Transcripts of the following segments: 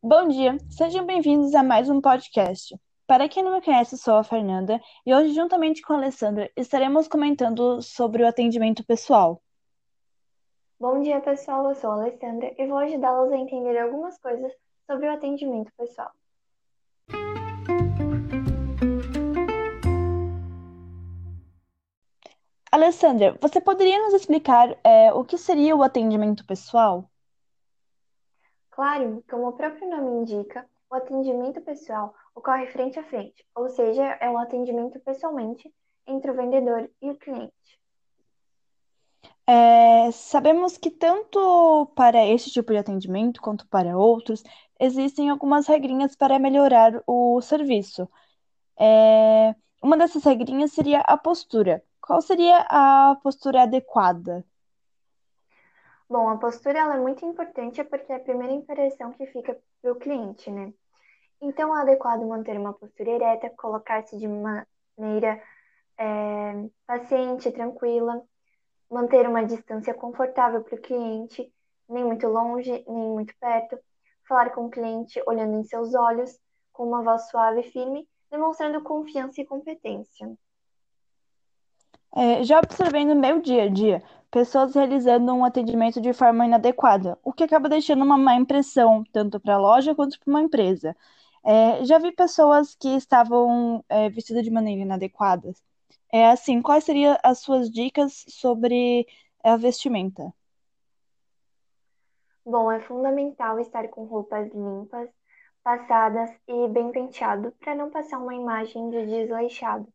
Bom dia, sejam bem-vindos a mais um podcast. Para quem não me conhece, sou a Fernanda e hoje, juntamente com a Alessandra, estaremos comentando sobre o atendimento pessoal. Bom dia, pessoal. Eu sou a Alessandra e vou ajudá-los a entender algumas coisas sobre o atendimento pessoal. Alessandra, você poderia nos explicar é, o que seria o atendimento pessoal? Claro, como o próprio nome indica, o atendimento pessoal ocorre frente a frente, ou seja, é um atendimento pessoalmente entre o vendedor e o cliente. É, sabemos que tanto para este tipo de atendimento quanto para outros, existem algumas regrinhas para melhorar o serviço. É, uma dessas regrinhas seria a postura. Qual seria a postura adequada? Bom, a postura ela é muito importante porque é a primeira impressão que fica para o cliente, né? Então, é adequado manter uma postura ereta, colocar-se de maneira é, paciente, tranquila, manter uma distância confortável para o cliente, nem muito longe, nem muito perto, falar com o cliente olhando em seus olhos, com uma voz suave e firme, demonstrando confiança e competência. É, já observei no meu dia a dia pessoas realizando um atendimento de forma inadequada, o que acaba deixando uma má impressão, tanto para a loja quanto para uma empresa. É, já vi pessoas que estavam é, vestidas de maneira inadequada. É assim, quais seriam as suas dicas sobre a vestimenta? Bom, é fundamental estar com roupas limpas, passadas e bem penteado para não passar uma imagem de desleixado.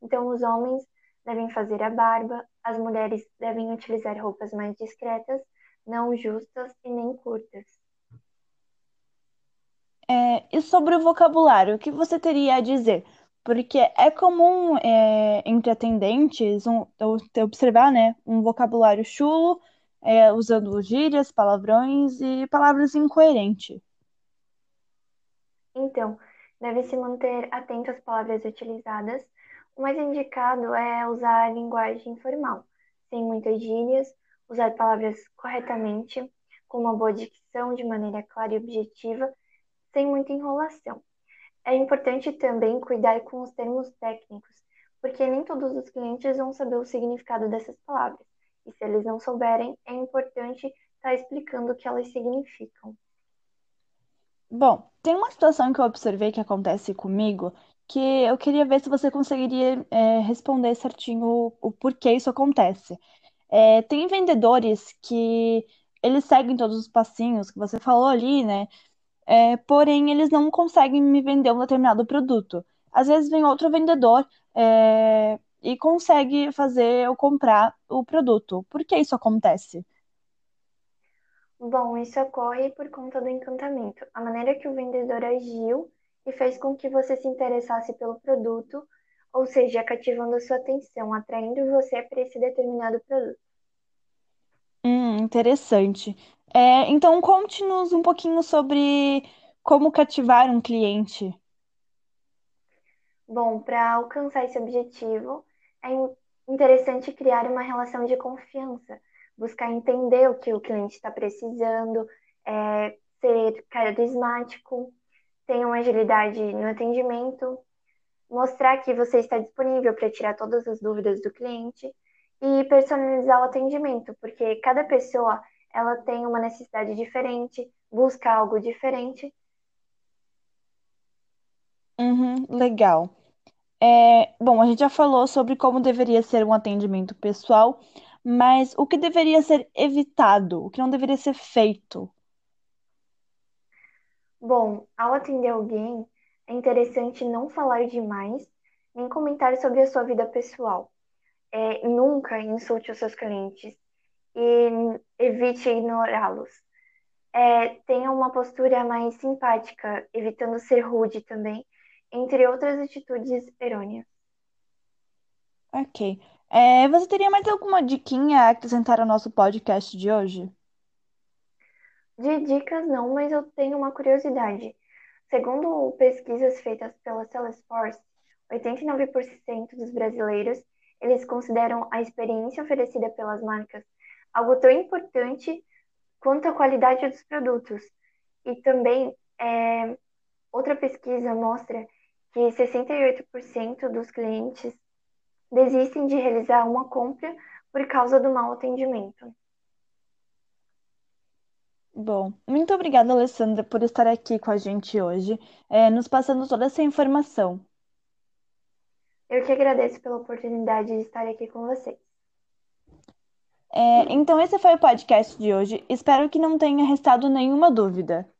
Então, os homens devem fazer a barba, as mulheres devem utilizar roupas mais discretas, não justas e nem curtas. É, e sobre o vocabulário, o que você teria a dizer? Porque é comum é, entre atendentes um, observar né, um vocabulário chulo, é, usando gírias, palavrões e palavras incoerentes. Então, deve se manter atento às palavras utilizadas o mais indicado é usar a linguagem formal, sem muitas gírias, usar palavras corretamente, com uma boa dicção de maneira clara e objetiva, sem muita enrolação. É importante também cuidar com os termos técnicos, porque nem todos os clientes vão saber o significado dessas palavras. E se eles não souberem, é importante estar tá explicando o que elas significam. Bom, tem uma situação que eu observei que acontece comigo que eu queria ver se você conseguiria é, responder certinho o, o porquê isso acontece. É, tem vendedores que eles seguem todos os passinhos que você falou ali, né? É, porém, eles não conseguem me vender um determinado produto. Às vezes vem outro vendedor é, e consegue fazer eu comprar o produto. Por que isso acontece? Bom, isso ocorre por conta do encantamento. A maneira que o vendedor agiu e fez com que você se interessasse pelo produto, ou seja, cativando a sua atenção, atraindo você para esse determinado produto. Hum, interessante. É, então, conte-nos um pouquinho sobre como cativar um cliente. Bom, para alcançar esse objetivo, é interessante criar uma relação de confiança, buscar entender o que o cliente está precisando, é, ser carismático, tenha uma agilidade no atendimento, mostrar que você está disponível para tirar todas as dúvidas do cliente e personalizar o atendimento, porque cada pessoa ela tem uma necessidade diferente, busca algo diferente. Uhum, legal. É, bom, a gente já falou sobre como deveria ser um atendimento pessoal, mas o que deveria ser evitado, o que não deveria ser feito? Bom, ao atender alguém, é interessante não falar demais, nem comentar sobre a sua vida pessoal. É, nunca insulte os seus clientes e evite ignorá-los. É, tenha uma postura mais simpática, evitando ser rude também, entre outras atitudes errôneas. Ok. É, você teria mais alguma diquinha a acrescentar ao nosso podcast de hoje? De dicas não, mas eu tenho uma curiosidade. Segundo pesquisas feitas pela Salesforce, 89% dos brasileiros eles consideram a experiência oferecida pelas marcas algo tão importante quanto a qualidade dos produtos. E também É, outra pesquisa mostra que 68% dos clientes desistem de realizar uma compra por causa do mau atendimento. Bom, muito obrigada, Alessandra, por estar aqui com a gente hoje, é, nos passando toda essa informação. Eu que agradeço pela oportunidade de estar aqui com vocês. É, então, esse foi o podcast de hoje. Espero que não tenha restado nenhuma dúvida.